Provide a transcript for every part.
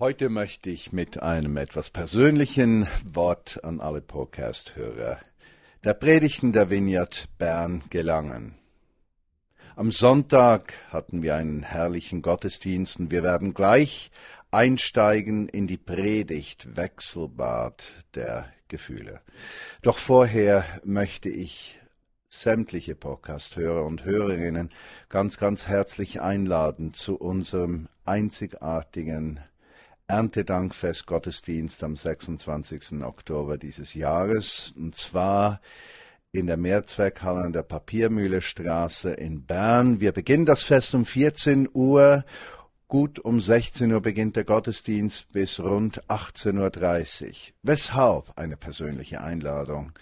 Heute möchte ich mit einem etwas persönlichen Wort an alle Podcast-Hörer der Predigten der Vineyard Bern gelangen. Am Sonntag hatten wir einen herrlichen Gottesdienst und wir werden gleich einsteigen in die Predigt Wechselbad der Gefühle. Doch vorher möchte ich sämtliche Podcast-Hörer und Hörerinnen ganz, ganz herzlich einladen zu unserem einzigartigen Erntedankfest Gottesdienst am 26. Oktober dieses Jahres, und zwar in der Mehrzweckhalle an der Papiermühle Straße in Bern. Wir beginnen das Fest um 14 Uhr. Gut um 16 Uhr beginnt der Gottesdienst bis rund 18.30 Uhr. Weshalb eine persönliche Einladung?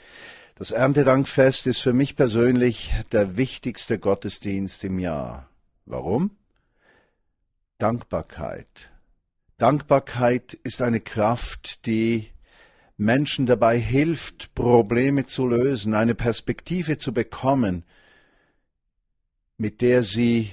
Das Erntedankfest ist für mich persönlich der wichtigste Gottesdienst im Jahr. Warum? Dankbarkeit. Dankbarkeit ist eine Kraft, die Menschen dabei hilft, Probleme zu lösen, eine Perspektive zu bekommen, mit der sie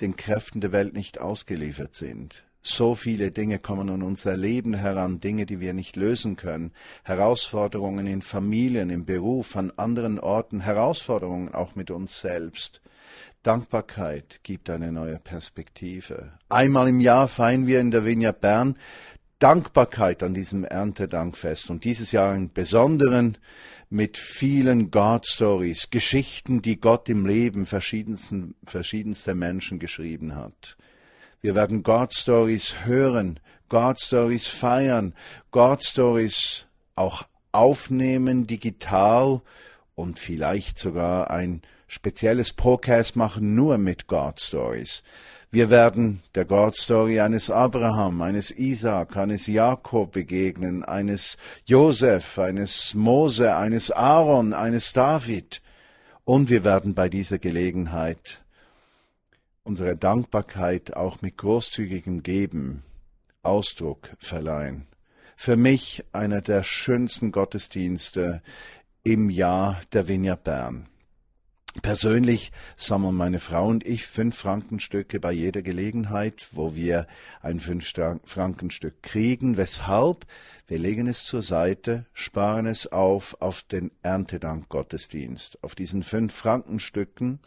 den Kräften der Welt nicht ausgeliefert sind. So viele Dinge kommen an unser Leben heran, Dinge, die wir nicht lösen können, Herausforderungen in Familien, im Beruf, an anderen Orten, Herausforderungen auch mit uns selbst. Dankbarkeit gibt eine neue Perspektive. Einmal im Jahr feiern wir in der Vineyard Bern Dankbarkeit an diesem Erntedankfest und dieses Jahr im Besonderen mit vielen God Stories, Geschichten, die Gott im Leben verschiedenster Menschen geschrieben hat. Wir werden God Stories hören, God Stories feiern, God Stories auch aufnehmen digital und vielleicht sogar ein spezielles Podcast machen, nur mit God Stories. Wir werden der God Story eines Abraham, eines Isaac, eines Jakob begegnen, eines Josef, eines Mose, eines Aaron, eines David. Und wir werden bei dieser Gelegenheit unsere Dankbarkeit auch mit großzügigem Geben Ausdruck verleihen. Für mich einer der schönsten Gottesdienste im Jahr der Vineyard Bern. Persönlich sammeln meine Frau und ich fünf Frankenstücke bei jeder Gelegenheit, wo wir ein fünf Frankenstück kriegen. Weshalb? Wir legen es zur Seite, sparen es auf auf den Erntedank Gottesdienst. Auf diesen fünf Frankenstücken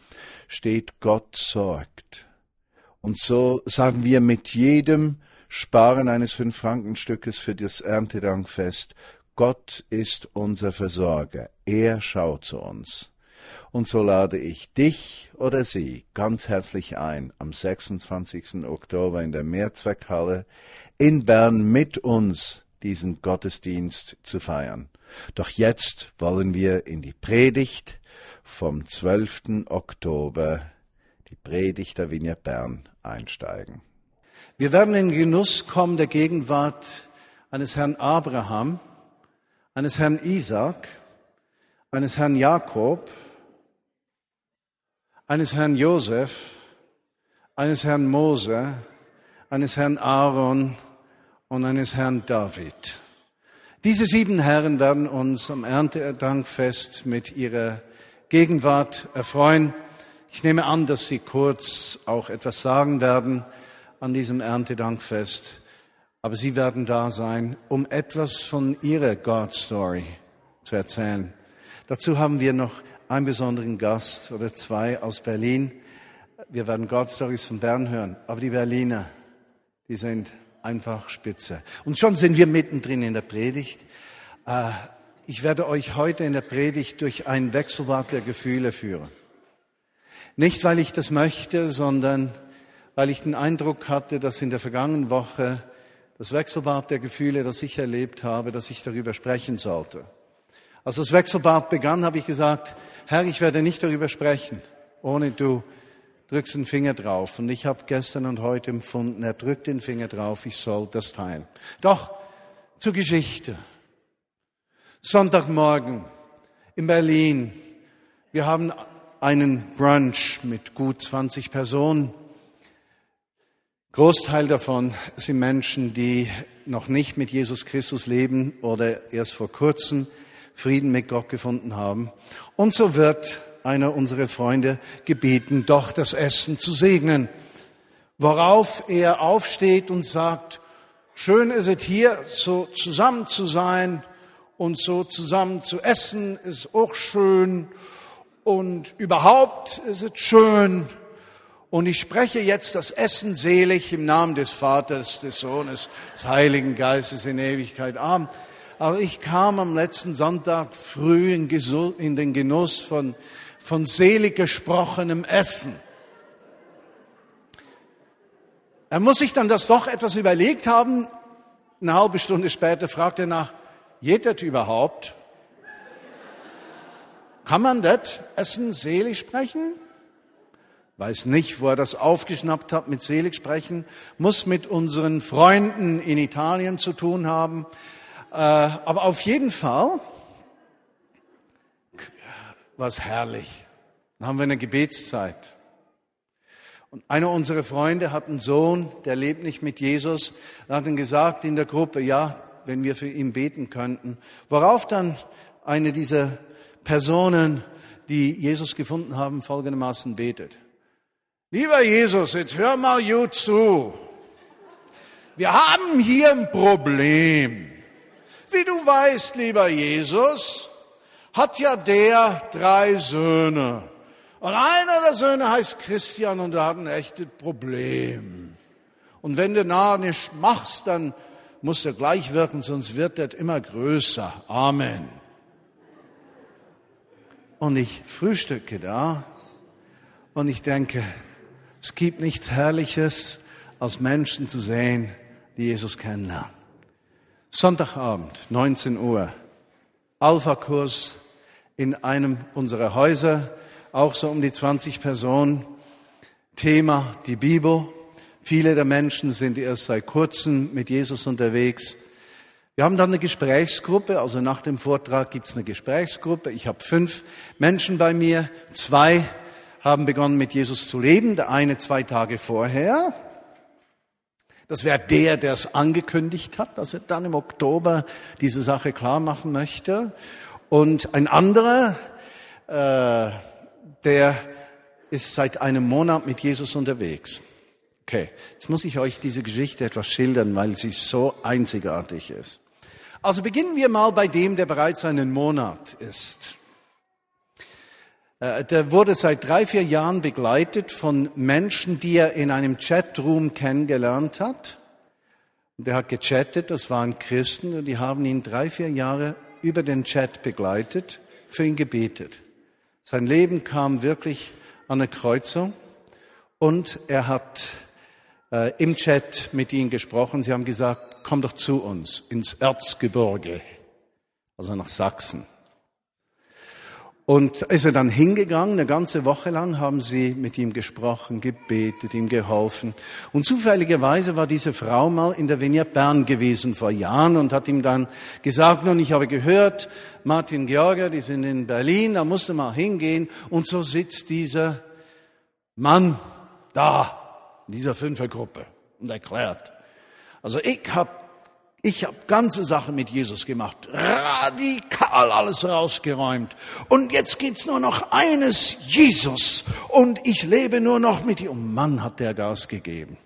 steht Gott sorgt. Und so sagen wir mit jedem Sparen eines fünf Frankenstückes für das Erntedankfest, Gott ist unser Versorger. Er schaut zu uns. Und so lade ich dich oder sie ganz herzlich ein, am 26. Oktober in der Mehrzweckhalle in Bern mit uns diesen Gottesdienst zu feiern. Doch jetzt wollen wir in die Predigt vom 12. Oktober, die Predigt der Vinia Bern, einsteigen. Wir werden in Genuss kommen der Gegenwart eines Herrn Abraham, eines Herrn Isaac, eines Herrn Jakob, eines Herrn Josef, eines Herrn Mose, eines Herrn Aaron und eines Herrn David. Diese sieben Herren werden uns am Erntedankfest mit ihrer Gegenwart erfreuen. Ich nehme an, dass Sie kurz auch etwas sagen werden an diesem Erntedankfest, aber Sie werden da sein, um etwas von Ihrer God Story zu erzählen. Dazu haben wir noch einen besonderen Gast oder zwei aus Berlin. Wir werden God Stories von Bern hören, aber die Berliner, die sind einfach spitze. Und schon sind wir mittendrin in der Predigt. Äh, ich werde euch heute in der Predigt durch ein Wechselbad der Gefühle führen. Nicht, weil ich das möchte, sondern weil ich den Eindruck hatte, dass in der vergangenen Woche das Wechselbad der Gefühle, das ich erlebt habe, dass ich darüber sprechen sollte. Als das Wechselbad begann, habe ich gesagt, Herr, ich werde nicht darüber sprechen, ohne du drückst den Finger drauf. Und ich habe gestern und heute empfunden, er drückt den Finger drauf, ich soll das teilen. Doch zur Geschichte. Sonntagmorgen in Berlin. Wir haben einen Brunch mit gut 20 Personen. Großteil davon sind Menschen, die noch nicht mit Jesus Christus leben oder erst vor kurzem Frieden mit Gott gefunden haben. Und so wird einer unserer Freunde gebeten, doch das Essen zu segnen. Worauf er aufsteht und sagt, Schön ist es hier, so zusammen zu sein und so zusammen zu essen ist auch schön und überhaupt ist es schön. Und ich spreche jetzt das Essen selig im Namen des Vaters, des Sohnes, des Heiligen Geistes in Ewigkeit. Amen. Aber ich kam am letzten Sonntag früh in, den Genuss von, von selig gesprochenem Essen. Er muss sich dann das doch etwas überlegt haben. Eine halbe Stunde später fragt er nach, geht das überhaupt? Kann man das Essen selig sprechen? Weiß nicht, wo er das aufgeschnappt hat mit selig sprechen. Muss mit unseren Freunden in Italien zu tun haben. Äh, aber auf jeden Fall war es herrlich. Dann haben wir eine Gebetszeit. Und einer unserer Freunde hat einen Sohn, der lebt nicht mit Jesus. Er hat ihm gesagt in der Gruppe, ja, wenn wir für ihn beten könnten. Worauf dann eine dieser Personen, die Jesus gefunden haben, folgendermaßen betet. Lieber Jesus, jetzt hör mal gut zu. Wir haben hier ein Problem. Wie du weißt, lieber Jesus, hat ja der drei Söhne. Und einer der Söhne heißt Christian und er hat ein echtes Problem. Und wenn du nah nicht machst, dann muss er gleich wirken, sonst wird er immer größer. Amen. Und ich frühstücke da und ich denke, es gibt nichts Herrliches, als Menschen zu sehen, die Jesus kennenlernen. Sonntagabend, 19 Uhr, Alpha-Kurs in einem unserer Häuser auch so um die 20 Personen. Thema die Bibel. Viele der Menschen sind erst seit kurzem mit Jesus unterwegs. Wir haben dann eine Gesprächsgruppe, also nach dem Vortrag gibt es eine Gesprächsgruppe. Ich habe fünf Menschen bei mir. Zwei haben begonnen mit Jesus zu leben, der eine zwei Tage vorher. Das wäre der, der es angekündigt hat, dass er dann im Oktober diese Sache klar machen möchte. Und ein anderer, äh, der ist seit einem Monat mit Jesus unterwegs. Okay, jetzt muss ich euch diese Geschichte etwas schildern, weil sie so einzigartig ist. Also beginnen wir mal bei dem, der bereits einen Monat ist. Äh, der wurde seit drei, vier Jahren begleitet von Menschen, die er in einem Chatroom kennengelernt hat. Und er hat gechattet, das waren Christen, und die haben ihn drei, vier Jahre über den Chat begleitet, für ihn gebetet. Sein Leben kam wirklich an eine Kreuzung und er hat äh, im Chat mit ihnen gesprochen. Sie haben gesagt, komm doch zu uns ins Erzgebirge, also nach Sachsen. Und ist er dann hingegangen, eine ganze Woche lang haben sie mit ihm gesprochen, gebetet, ihm geholfen. Und zufälligerweise war diese Frau mal in der Vignette Bern gewesen vor Jahren und hat ihm dann gesagt, nun, ich habe gehört, Martin Georger, die sind in Berlin, da musst du mal hingehen. Und so sitzt dieser Mann da, in dieser Fünfergruppe und erklärt. Also ich habe ich habe ganze Sachen mit Jesus gemacht, radikal alles rausgeräumt. Und jetzt gibt's nur noch eines, Jesus. Und ich lebe nur noch mit ihm. Und Mann, hat der Gas gegeben.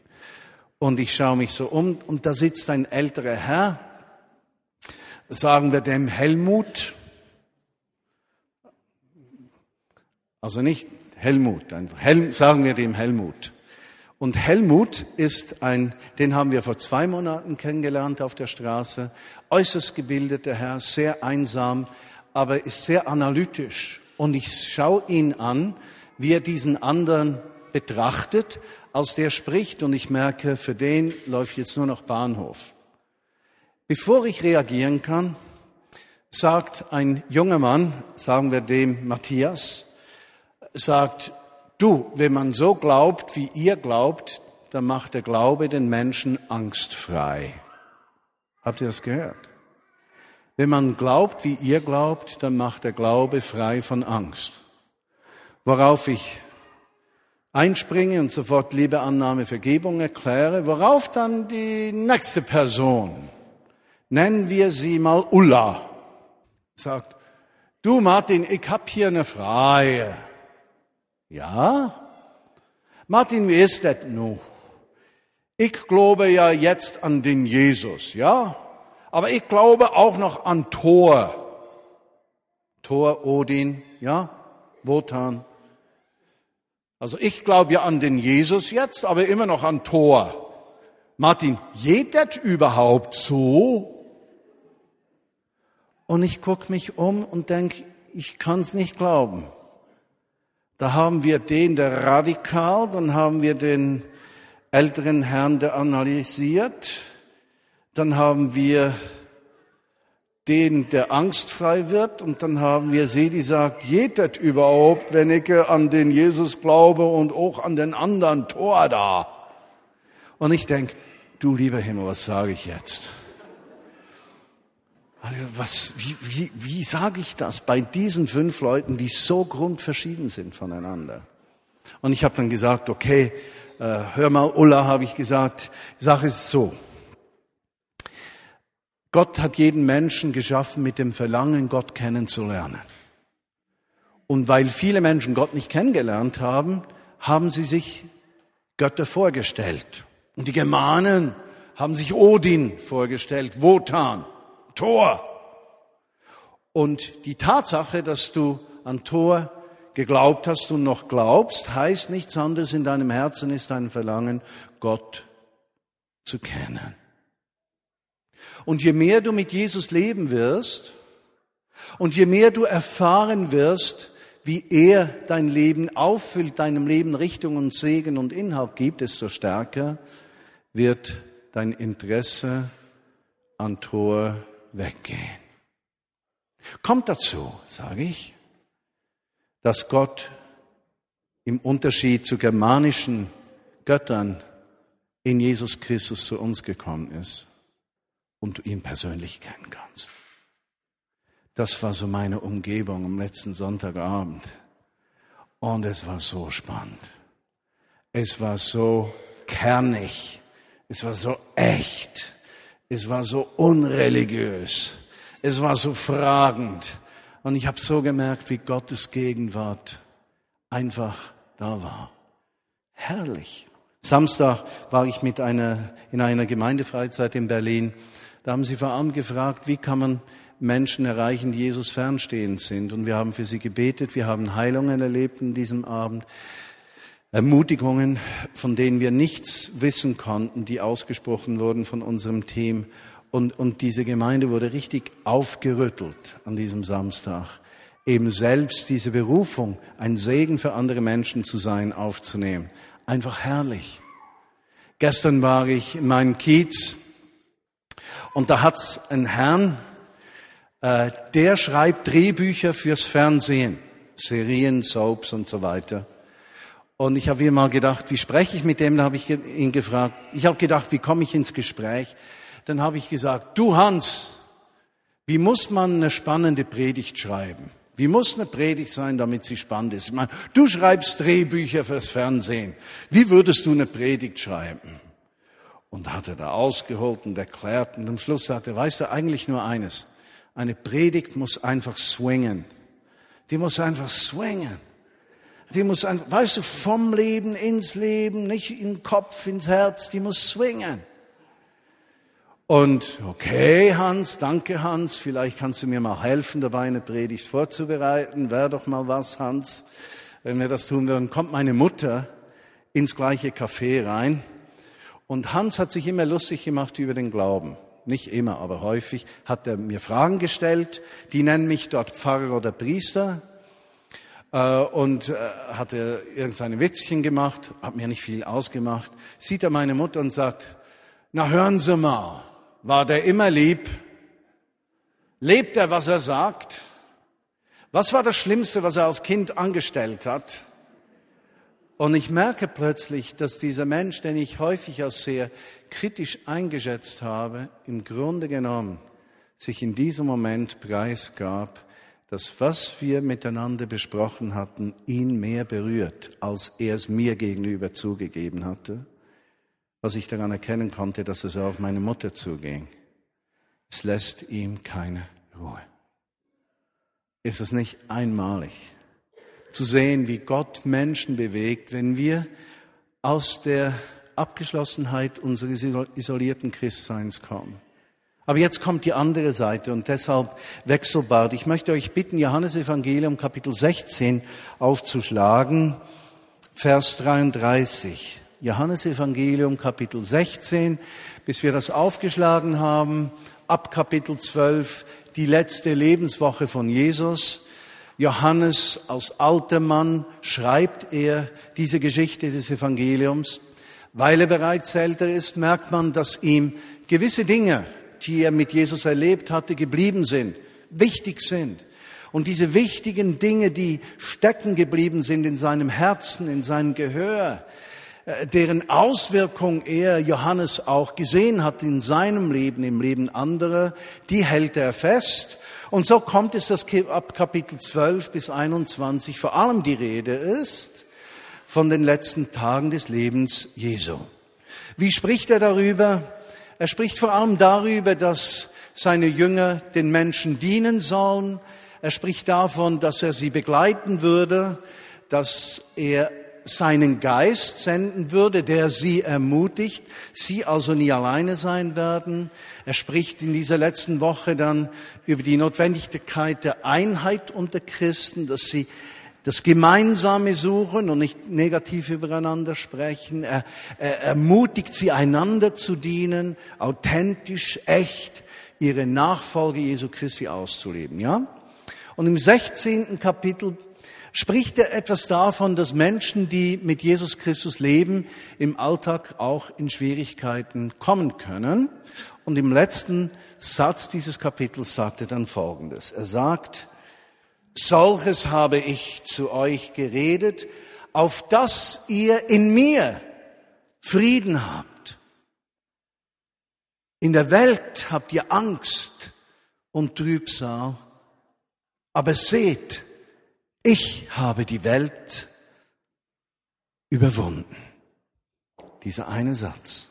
Und ich schaue mich so um und da sitzt ein älterer Herr, sagen wir dem Helmut. Also nicht Helmut, einfach Hel sagen wir dem Helmut. Und Helmut ist ein, den haben wir vor zwei Monaten kennengelernt auf der Straße, äußerst gebildeter Herr, sehr einsam, aber ist sehr analytisch. Und ich schaue ihn an, wie er diesen anderen betrachtet, als der spricht, und ich merke, für den läuft jetzt nur noch Bahnhof. Bevor ich reagieren kann, sagt ein junger Mann, sagen wir dem Matthias, sagt, Du, wenn man so glaubt, wie ihr glaubt, dann macht der Glaube den Menschen angstfrei. Habt ihr das gehört? Wenn man glaubt, wie ihr glaubt, dann macht der Glaube frei von Angst. Worauf ich einspringe und sofort Liebe, Annahme, Vergebung erkläre, worauf dann die nächste Person, nennen wir sie mal Ulla, sagt, du Martin, ich hab hier eine Frage. Ja? Martin, wie ist das nun? ich glaube ja jetzt an den Jesus, ja? Aber ich glaube auch noch an Thor. Thor, Odin, ja? Wotan. Also ich glaube ja an den Jesus jetzt, aber immer noch an Thor. Martin, geht das überhaupt so? Und ich guck mich um und denk, ich kann's nicht glauben. Da haben wir den, der radikal, dann haben wir den älteren Herrn, der analysiert, dann haben wir den, der angstfrei wird, und dann haben wir sie, die sagt, jedet überhaupt, wenn ich an den Jesus glaube und auch an den anderen Tor da. Und ich denk, du lieber Himmel, was sage ich jetzt? Also was, wie, wie, wie sage ich das bei diesen fünf Leuten, die so grundverschieden sind voneinander? Und ich habe dann gesagt, okay, äh, hör mal, Ulla, habe ich gesagt, Sache ist so. Gott hat jeden Menschen geschaffen mit dem Verlangen, Gott kennenzulernen. Und weil viele Menschen Gott nicht kennengelernt haben, haben sie sich Götter vorgestellt. Und die Germanen haben sich Odin vorgestellt, Wotan. Tor. Und die Tatsache, dass du an Tor geglaubt hast und noch glaubst, heißt nichts anderes in deinem Herzen ist ein Verlangen, Gott zu kennen. Und je mehr du mit Jesus leben wirst und je mehr du erfahren wirst, wie er dein Leben auffüllt, deinem Leben Richtung und Segen und Inhalt gibt, desto stärker wird dein Interesse an Tor weggehen. Kommt dazu, sage ich, dass Gott im Unterschied zu germanischen Göttern in Jesus Christus zu uns gekommen ist und du ihn persönlich kennen kannst. Das war so meine Umgebung am letzten Sonntagabend. Und es war so spannend. Es war so kernig. Es war so echt. Es war so unreligiös. Es war so fragend. Und ich habe so gemerkt, wie Gottes Gegenwart einfach da war. Herrlich. Samstag war ich mit einer, in einer Gemeindefreizeit in Berlin. Da haben sie vor allem gefragt, wie kann man Menschen erreichen, die Jesus fernstehend sind. Und wir haben für sie gebetet, wir haben Heilungen erlebt in diesem Abend. Ermutigungen, von denen wir nichts wissen konnten, die ausgesprochen wurden von unserem Team. Und, und diese Gemeinde wurde richtig aufgerüttelt an diesem Samstag, eben selbst diese Berufung, ein Segen für andere Menschen zu sein, aufzunehmen. Einfach herrlich. Gestern war ich in meinem Kiez und da hat's einen Herrn, äh, der schreibt Drehbücher fürs Fernsehen, Serien, Soaps und so weiter. Und ich habe mir mal gedacht, wie spreche ich mit dem? Da habe ich ihn gefragt. Ich habe gedacht, wie komme ich ins Gespräch? Dann habe ich gesagt, du Hans, wie muss man eine spannende Predigt schreiben? Wie muss eine Predigt sein, damit sie spannend ist? Ich meine, du schreibst Drehbücher fürs Fernsehen. Wie würdest du eine Predigt schreiben? Und hat er da ausgeholt und erklärt und am Schluss sagte er, weißt du, eigentlich nur eines. Eine Predigt muss einfach swingen. Die muss einfach swingen. Die muss, ein, weißt du, vom Leben ins Leben, nicht in Kopf, ins Herz, die muss swingen. Und okay, Hans, danke Hans, vielleicht kannst du mir mal helfen, dabei eine Predigt vorzubereiten. Wäre doch mal was, Hans, wenn wir das tun würden. Kommt meine Mutter ins gleiche Café rein und Hans hat sich immer lustig gemacht über den Glauben. Nicht immer, aber häufig hat er mir Fragen gestellt. Die nennen mich dort Pfarrer oder Priester. Äh, und äh, hatte irgendeine Witzchen gemacht, hat mir nicht viel ausgemacht, sieht er meine Mutter und sagt, na hören Sie mal, war der immer lieb? Lebt er, was er sagt? Was war das Schlimmste, was er als Kind angestellt hat? Und ich merke plötzlich, dass dieser Mensch, den ich häufig als sehr kritisch eingeschätzt habe, im Grunde genommen sich in diesem Moment preisgab dass was wir miteinander besprochen hatten, ihn mehr berührt, als er es mir gegenüber zugegeben hatte, was ich daran erkennen konnte, dass es auf meine Mutter zuging. Es lässt ihm keine Ruhe. Ist es nicht einmalig zu sehen, wie Gott Menschen bewegt, wenn wir aus der Abgeschlossenheit unseres isolierten Christseins kommen. Aber jetzt kommt die andere Seite und deshalb wechselbar. Ich möchte euch bitten, Johannes Evangelium Kapitel 16 aufzuschlagen, Vers 33. Johannes Evangelium Kapitel 16, bis wir das aufgeschlagen haben, ab Kapitel 12, die letzte Lebenswoche von Jesus. Johannes als alter Mann schreibt er diese Geschichte des Evangeliums. Weil er bereits älter ist, merkt man, dass ihm gewisse Dinge, die er mit Jesus erlebt hatte, geblieben sind, wichtig sind. Und diese wichtigen Dinge, die stecken geblieben sind in seinem Herzen, in seinem Gehör, äh, deren Auswirkung er, Johannes, auch gesehen hat in seinem Leben, im Leben anderer, die hält er fest. Und so kommt es, dass ab Kapitel 12 bis 21 vor allem die Rede ist von den letzten Tagen des Lebens Jesu. Wie spricht er darüber? Er spricht vor allem darüber, dass seine Jünger den Menschen dienen sollen. Er spricht davon, dass er sie begleiten würde, dass er seinen Geist senden würde, der sie ermutigt, sie also nie alleine sein werden. Er spricht in dieser letzten Woche dann über die Notwendigkeit der Einheit unter Christen, dass sie das Gemeinsame suchen und nicht negativ übereinander sprechen. Er, er ermutigt sie, einander zu dienen, authentisch, echt, ihre Nachfolge Jesu Christi auszuleben, ja? Und im 16. Kapitel spricht er etwas davon, dass Menschen, die mit Jesus Christus leben, im Alltag auch in Schwierigkeiten kommen können. Und im letzten Satz dieses Kapitels sagt er dann Folgendes. Er sagt, solches habe ich zu euch geredet, auf dass ihr in mir Frieden habt. In der Welt habt ihr Angst und Trübsal, aber seht, ich habe die Welt überwunden. Dieser eine Satz.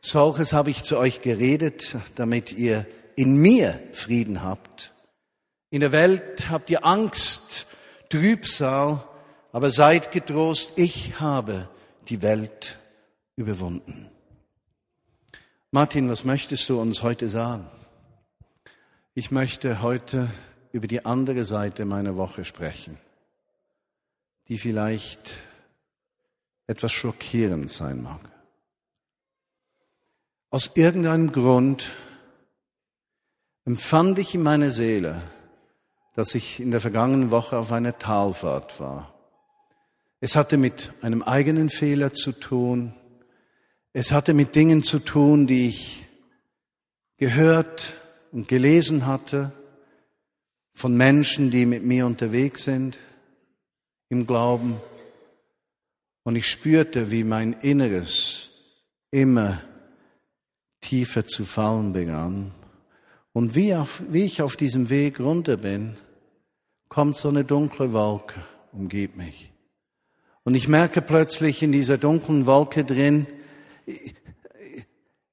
Solches habe ich zu euch geredet, damit ihr in mir Frieden habt. In der Welt habt ihr Angst, Trübsal, aber seid getrost, ich habe die Welt überwunden. Martin, was möchtest du uns heute sagen? Ich möchte heute über die andere Seite meiner Woche sprechen, die vielleicht etwas schockierend sein mag. Aus irgendeinem Grund empfand ich in meiner Seele, dass ich in der vergangenen Woche auf einer Talfahrt war. Es hatte mit einem eigenen Fehler zu tun. Es hatte mit Dingen zu tun, die ich gehört und gelesen hatte von Menschen, die mit mir unterwegs sind im Glauben. Und ich spürte, wie mein Inneres immer tiefer zu fallen begann. Und wie, auf, wie ich auf diesem Weg runter bin, kommt so eine dunkle Wolke, umgibt mich. Und ich merke plötzlich in dieser dunklen Wolke drin,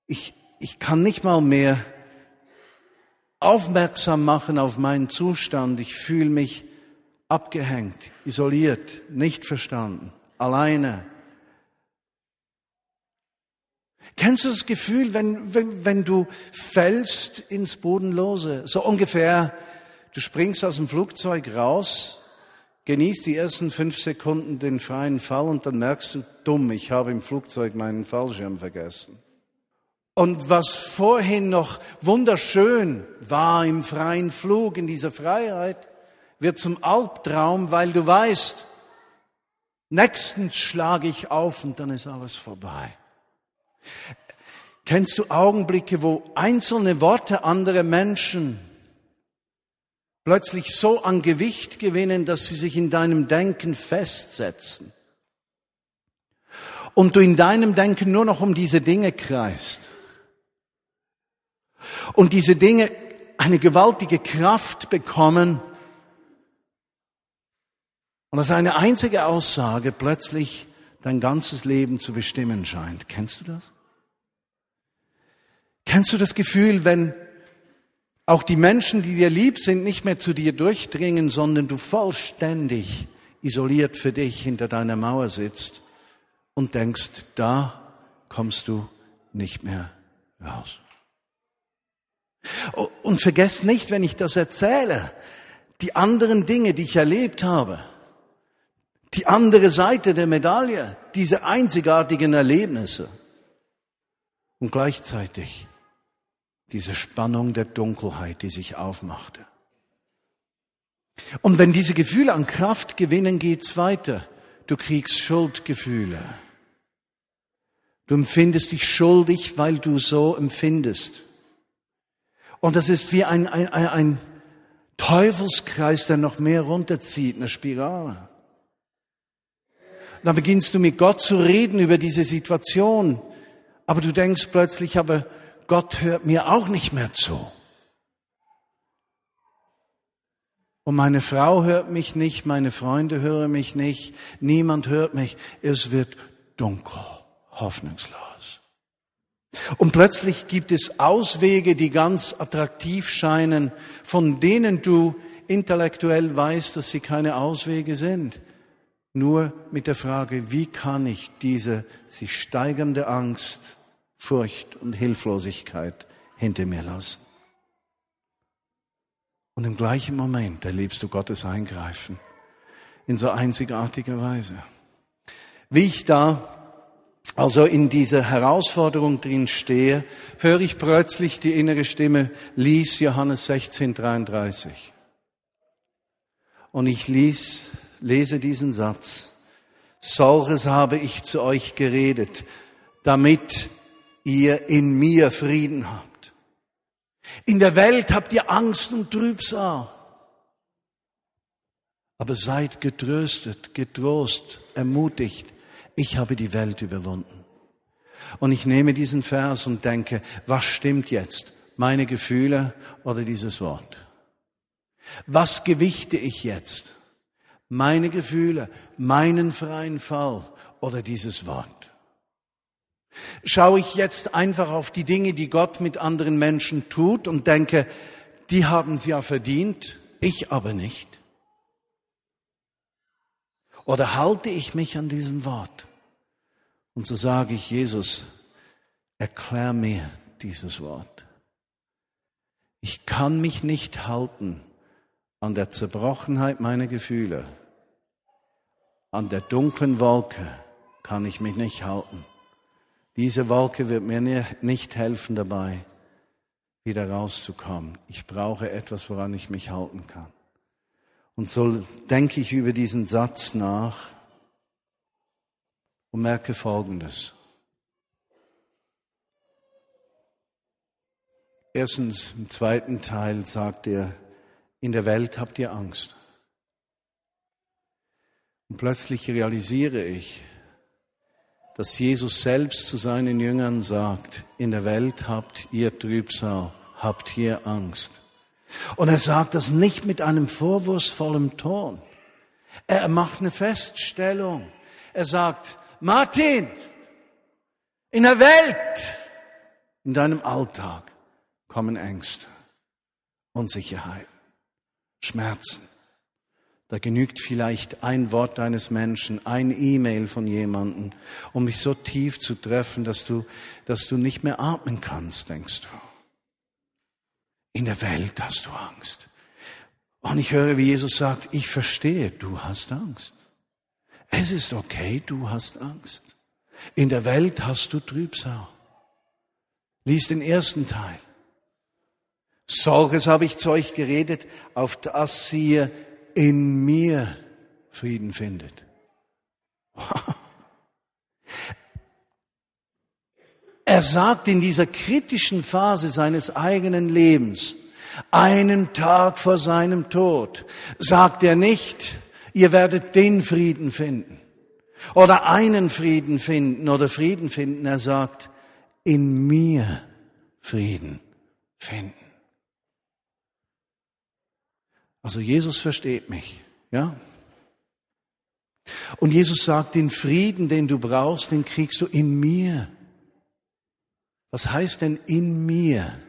ich, ich kann nicht mal mehr aufmerksam machen auf meinen Zustand. Ich fühle mich abgehängt, isoliert, nicht verstanden, alleine. Kennst du das Gefühl, wenn, wenn, wenn du fällst ins Bodenlose? So ungefähr, du springst aus dem Flugzeug raus, genießt die ersten fünf Sekunden den freien Fall und dann merkst du, dumm, ich habe im Flugzeug meinen Fallschirm vergessen. Und was vorhin noch wunderschön war im freien Flug, in dieser Freiheit, wird zum Albtraum, weil du weißt, nächstens schlage ich auf und dann ist alles vorbei. Kennst du Augenblicke, wo einzelne Worte anderer Menschen plötzlich so an Gewicht gewinnen, dass sie sich in deinem Denken festsetzen und du in deinem Denken nur noch um diese Dinge kreist? und diese Dinge eine gewaltige Kraft bekommen und dass eine einzige Aussage plötzlich dein ganzes Leben zu bestimmen scheint. Kennst du das? Kennst du das Gefühl, wenn auch die Menschen, die dir lieb sind, nicht mehr zu dir durchdringen, sondern du vollständig isoliert für dich hinter deiner Mauer sitzt und denkst, da kommst du nicht mehr raus. Und vergesst nicht, wenn ich das erzähle, die anderen Dinge, die ich erlebt habe, die andere Seite der Medaille, diese einzigartigen Erlebnisse und gleichzeitig diese Spannung der Dunkelheit, die sich aufmachte. Und wenn diese Gefühle an Kraft gewinnen, geht's weiter. Du kriegst Schuldgefühle. Du empfindest dich schuldig, weil du so empfindest. Und das ist wie ein, ein, ein Teufelskreis, der noch mehr runterzieht, eine Spirale. Dann beginnst du mit Gott zu reden über diese Situation, aber du denkst plötzlich, aber Gott hört mir auch nicht mehr zu. Und meine Frau hört mich nicht, meine Freunde hören mich nicht, niemand hört mich. Es wird dunkel, hoffnungslos. Und plötzlich gibt es Auswege, die ganz attraktiv scheinen, von denen du intellektuell weißt, dass sie keine Auswege sind. Nur mit der Frage, wie kann ich diese sich steigernde Angst, Furcht und Hilflosigkeit hinter mir lassen? Und im gleichen Moment erlebst du Gottes Eingreifen in so einzigartiger Weise. Wie ich da also in dieser Herausforderung drin stehe, höre ich plötzlich die innere Stimme, lies Johannes 16, 33. Und ich lies, lese diesen Satz. Solches habe ich zu euch geredet, damit ihr in mir Frieden habt. In der Welt habt ihr Angst und Trübsal. Aber seid getröstet, getrost, ermutigt. Ich habe die Welt überwunden. Und ich nehme diesen Vers und denke, was stimmt jetzt? Meine Gefühle oder dieses Wort? Was gewichte ich jetzt? Meine Gefühle, meinen freien Fall oder dieses Wort? Schaue ich jetzt einfach auf die Dinge, die Gott mit anderen Menschen tut und denke, die haben sie ja verdient, ich aber nicht? Oder halte ich mich an diesem Wort? Und so sage ich, Jesus, erklär mir dieses Wort. Ich kann mich nicht halten an der Zerbrochenheit meiner Gefühle. An der dunklen Wolke kann ich mich nicht halten. Diese Wolke wird mir nicht helfen dabei, wieder rauszukommen. Ich brauche etwas, woran ich mich halten kann. Und so denke ich über diesen Satz nach und merke Folgendes. Erstens, im zweiten Teil sagt er, in der Welt habt ihr Angst. Und plötzlich realisiere ich, dass Jesus selbst zu seinen Jüngern sagt, in der Welt habt ihr Trübsal, habt ihr Angst. Und er sagt das nicht mit einem vorwurfsvollen Ton. Er macht eine Feststellung. Er sagt, Martin, in der Welt, in deinem Alltag kommen Ängste, Unsicherheit, Schmerzen. Da genügt vielleicht ein Wort eines Menschen, ein E-Mail von jemandem, um dich so tief zu treffen, dass du, dass du nicht mehr atmen kannst, denkst du. In der Welt hast du Angst. Und ich höre, wie Jesus sagt, ich verstehe, du hast Angst. Es ist okay, du hast Angst. In der Welt hast du Trübsal. Lies den ersten Teil. Solches habe ich zu euch geredet, auf das ihr in mir Frieden findet. Er sagt in dieser kritischen Phase seines eigenen Lebens, einen Tag vor seinem Tod, sagt er nicht, ihr werdet den Frieden finden oder einen Frieden finden oder Frieden finden. Er sagt, in mir Frieden finden. Also Jesus versteht mich, ja? Und Jesus sagt, den Frieden, den du brauchst, den kriegst du in mir. Was heißt denn in mir?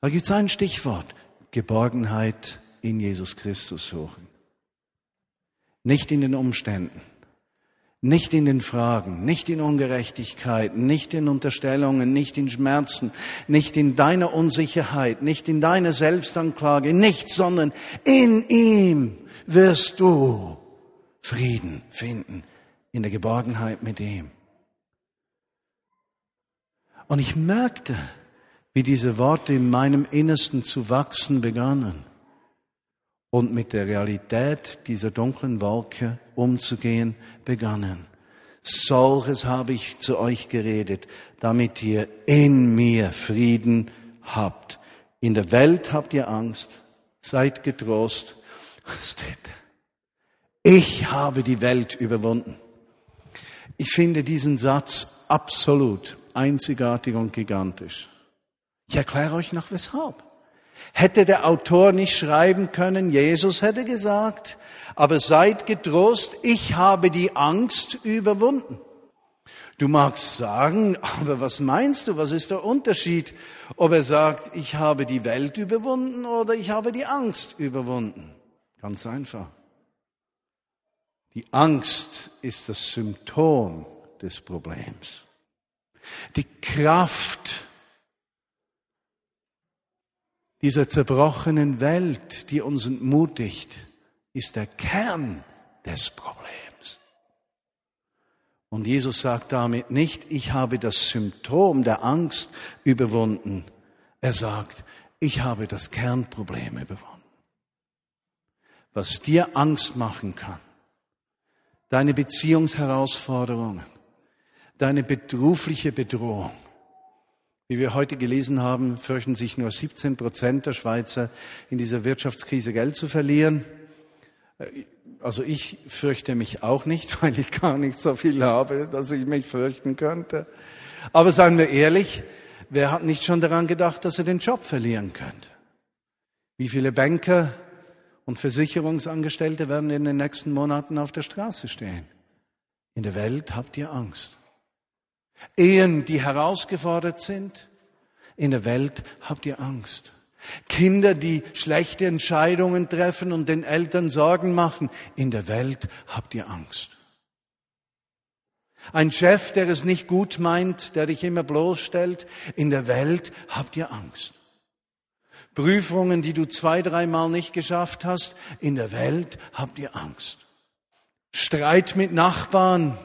Da gibt es ein Stichwort. Geborgenheit in Jesus Christus suchen. Nicht in den Umständen, Nicht in den Fragen, nicht in Ungerechtigkeiten, nicht in Unterstellungen, nicht in Schmerzen, nicht in deiner Unsicherheit, nicht in deiner Selbstanklage, nicht, sondern in ihm wirst du Frieden finden, in der Geborgenheit mit ihm. Und ich merkte, wie diese Worte in meinem Innersten zu wachsen begannen und mit der Realität dieser dunklen Wolke umzugehen begannen. Solches habe ich zu euch geredet, damit ihr in mir Frieden habt. In der Welt habt ihr Angst, seid getrost. Ich habe die Welt überwunden. Ich finde diesen Satz absolut einzigartig und gigantisch. Ich erkläre euch noch weshalb. Hätte der Autor nicht schreiben können, Jesus hätte gesagt, aber seid getrost, ich habe die Angst überwunden. Du magst sagen, aber was meinst du, was ist der Unterschied, ob er sagt, ich habe die Welt überwunden oder ich habe die Angst überwunden? Ganz einfach. Die Angst ist das Symptom des Problems. Die Kraft dieser zerbrochenen Welt, die uns entmutigt, ist der Kern des Problems. Und Jesus sagt damit nicht, ich habe das Symptom der Angst überwunden. Er sagt, ich habe das Kernproblem überwunden. Was dir Angst machen kann, deine Beziehungsherausforderungen, deine berufliche Bedrohung, wie wir heute gelesen haben, fürchten sich nur 17 Prozent der Schweizer in dieser Wirtschaftskrise Geld zu verlieren. Also ich fürchte mich auch nicht, weil ich gar nicht so viel habe, dass ich mich fürchten könnte. Aber seien wir ehrlich, wer hat nicht schon daran gedacht, dass er den Job verlieren könnte? Wie viele Banker und Versicherungsangestellte werden in den nächsten Monaten auf der Straße stehen? In der Welt habt ihr Angst. Ehen, die herausgefordert sind. In der Welt habt ihr Angst. Kinder, die schlechte Entscheidungen treffen und den Eltern Sorgen machen. In der Welt habt ihr Angst. Ein Chef, der es nicht gut meint, der dich immer bloßstellt. In der Welt habt ihr Angst. Prüfungen, die du zwei, dreimal nicht geschafft hast. In der Welt habt ihr Angst. Streit mit Nachbarn.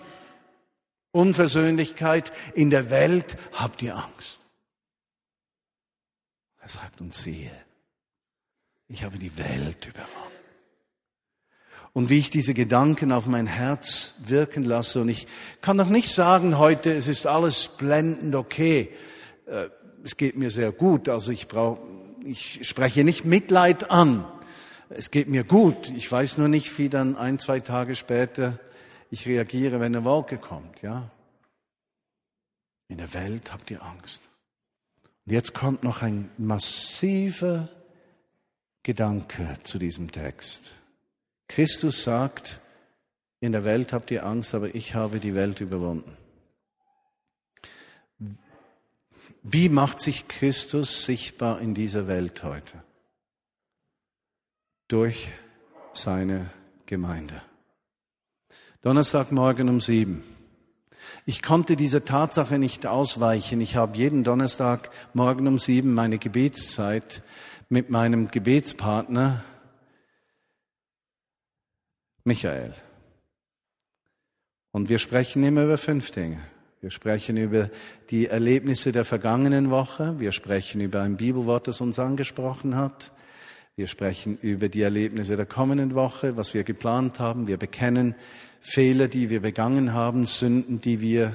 Unversöhnlichkeit in der Welt habt ihr Angst. Er sagt uns, siehe, ich habe die Welt überwunden. Und wie ich diese Gedanken auf mein Herz wirken lasse, und ich kann noch nicht sagen heute, es ist alles blendend okay. Äh, es geht mir sehr gut, also ich brauche, ich spreche nicht Mitleid an. Es geht mir gut. Ich weiß nur nicht, wie dann ein, zwei Tage später ich reagiere, wenn eine Wolke kommt, ja. In der Welt habt ihr Angst. Und jetzt kommt noch ein massiver Gedanke zu diesem Text. Christus sagt, in der Welt habt ihr Angst, aber ich habe die Welt überwunden. Wie macht sich Christus sichtbar in dieser Welt heute? Durch seine Gemeinde. Donnerstagmorgen um sieben. Ich konnte dieser Tatsache nicht ausweichen. Ich habe jeden Donnerstag morgen um sieben meine Gebetszeit mit meinem Gebetspartner Michael. Und wir sprechen immer über fünf Dinge. Wir sprechen über die Erlebnisse der vergangenen Woche. Wir sprechen über ein Bibelwort, das uns angesprochen hat. Wir sprechen über die Erlebnisse der kommenden Woche, was wir geplant haben. Wir bekennen Fehler, die wir begangen haben, Sünden, die wir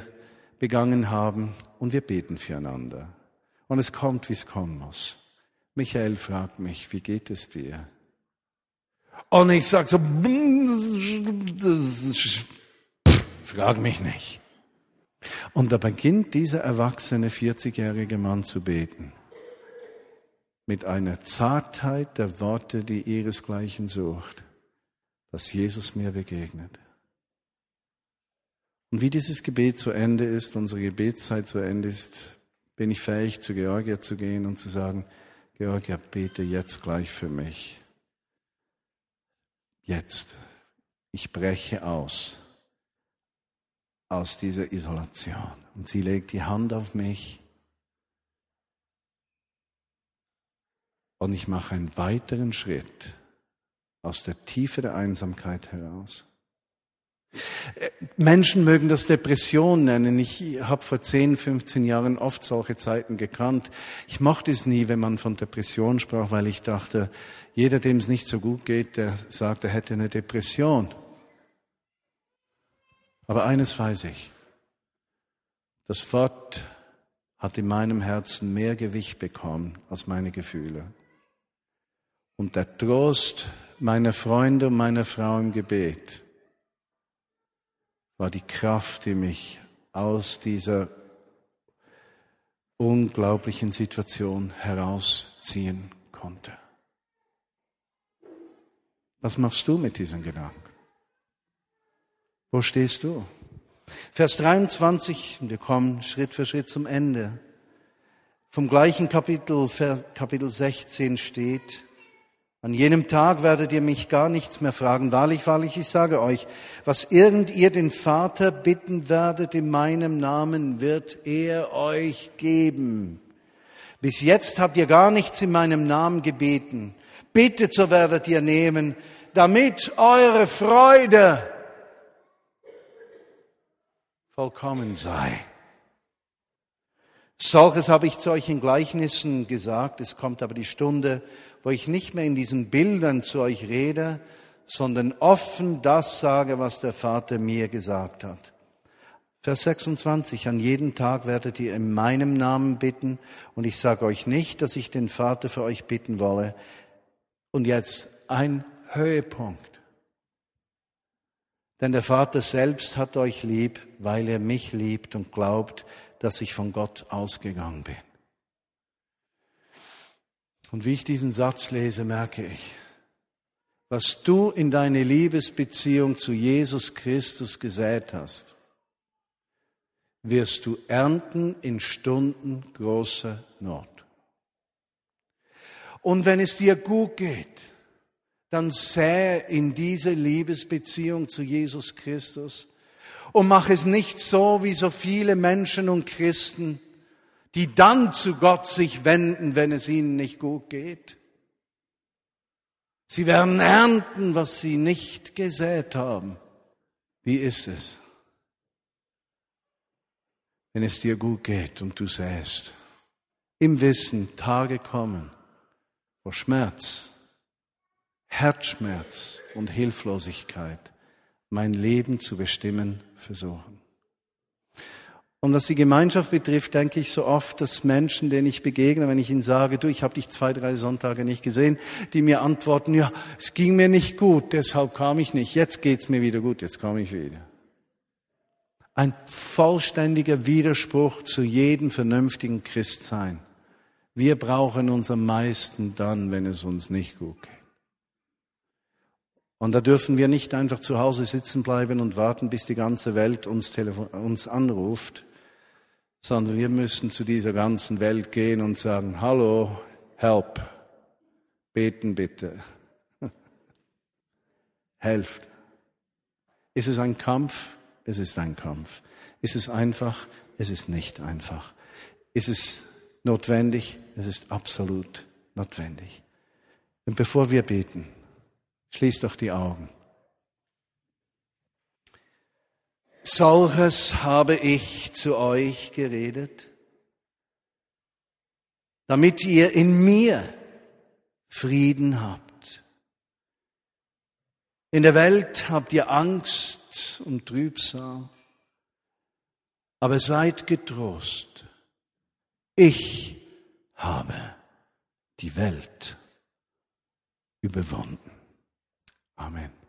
begangen haben, und wir beten füreinander. Und es kommt, wie es kommen muss. Michael fragt mich, wie geht es dir? Und ich sage so, frag mich nicht. Und da beginnt dieser erwachsene 40-jährige Mann zu beten. Mit einer Zartheit der Worte, die ihresgleichen sucht, dass Jesus mir begegnet. Und wie dieses Gebet zu Ende ist, unsere Gebetszeit zu Ende ist, bin ich fähig, zu Georgia zu gehen und zu sagen, Georgia, bete jetzt gleich für mich. Jetzt. Ich breche aus. aus dieser Isolation. Und sie legt die Hand auf mich und ich mache einen weiteren Schritt aus der Tiefe der Einsamkeit heraus. Menschen mögen das Depression nennen. Ich habe vor 10, 15 Jahren oft solche Zeiten gekannt. Ich mochte es nie, wenn man von Depression sprach, weil ich dachte, jeder, dem es nicht so gut geht, der sagt, er hätte eine Depression. Aber eines weiß ich. Das Wort hat in meinem Herzen mehr Gewicht bekommen als meine Gefühle. Und der Trost meiner Freunde und meiner Frau im Gebet war die Kraft, die mich aus dieser unglaublichen Situation herausziehen konnte. Was machst du mit diesen Gedanken? Wo stehst du? Vers 23, wir kommen Schritt für Schritt zum Ende. Vom gleichen Kapitel, Kapitel 16 steht, an jenem Tag werdet ihr mich gar nichts mehr fragen. Wahrlich, wahrlich, ich sage euch, was irgend ihr den Vater bitten werdet in meinem Namen, wird er euch geben. Bis jetzt habt ihr gar nichts in meinem Namen gebeten. Bittet, so werdet ihr nehmen, damit eure Freude vollkommen sei. Solches habe ich zu euch in Gleichnissen gesagt. Es kommt aber die Stunde, wo ich nicht mehr in diesen Bildern zu euch rede, sondern offen das sage, was der Vater mir gesagt hat. Vers 26, an jedem Tag werdet ihr in meinem Namen bitten, und ich sage euch nicht, dass ich den Vater für euch bitten wolle. Und jetzt ein Höhepunkt. Denn der Vater selbst hat euch lieb, weil er mich liebt und glaubt, dass ich von Gott ausgegangen bin. Und wie ich diesen Satz lese, merke ich, was du in deine Liebesbeziehung zu Jesus Christus gesät hast, wirst du ernten in Stunden großer Not. Und wenn es dir gut geht, dann sähe in diese Liebesbeziehung zu Jesus Christus und mach es nicht so wie so viele Menschen und Christen, die dann zu Gott sich wenden, wenn es ihnen nicht gut geht. Sie werden ernten, was sie nicht gesät haben. Wie ist es, wenn es dir gut geht und du säst? Im Wissen, Tage kommen, wo Schmerz, Herzschmerz und Hilflosigkeit mein Leben zu bestimmen versuchen. Und was die Gemeinschaft betrifft, denke ich so oft, dass Menschen, denen ich begegne, wenn ich ihnen sage, du, ich habe dich zwei, drei Sonntage nicht gesehen, die mir antworten, ja, es ging mir nicht gut, deshalb kam ich nicht. Jetzt geht's mir wieder gut, jetzt komme ich wieder. Ein vollständiger Widerspruch zu jedem vernünftigen Christsein. Wir brauchen uns am meisten dann, wenn es uns nicht gut geht. Und da dürfen wir nicht einfach zu Hause sitzen bleiben und warten, bis die ganze Welt uns, uns anruft, sondern wir müssen zu dieser ganzen Welt gehen und sagen, hallo, help, beten bitte, helft. Ist es ein Kampf? Es ist ein Kampf. Ist es einfach? Es ist nicht einfach. Ist es notwendig? Es ist absolut notwendig. Und bevor wir beten, schließt doch die Augen. Solches habe ich zu euch geredet, damit ihr in mir Frieden habt. In der Welt habt ihr Angst und Trübsal, aber seid getrost. Ich habe die Welt überwunden. Amen.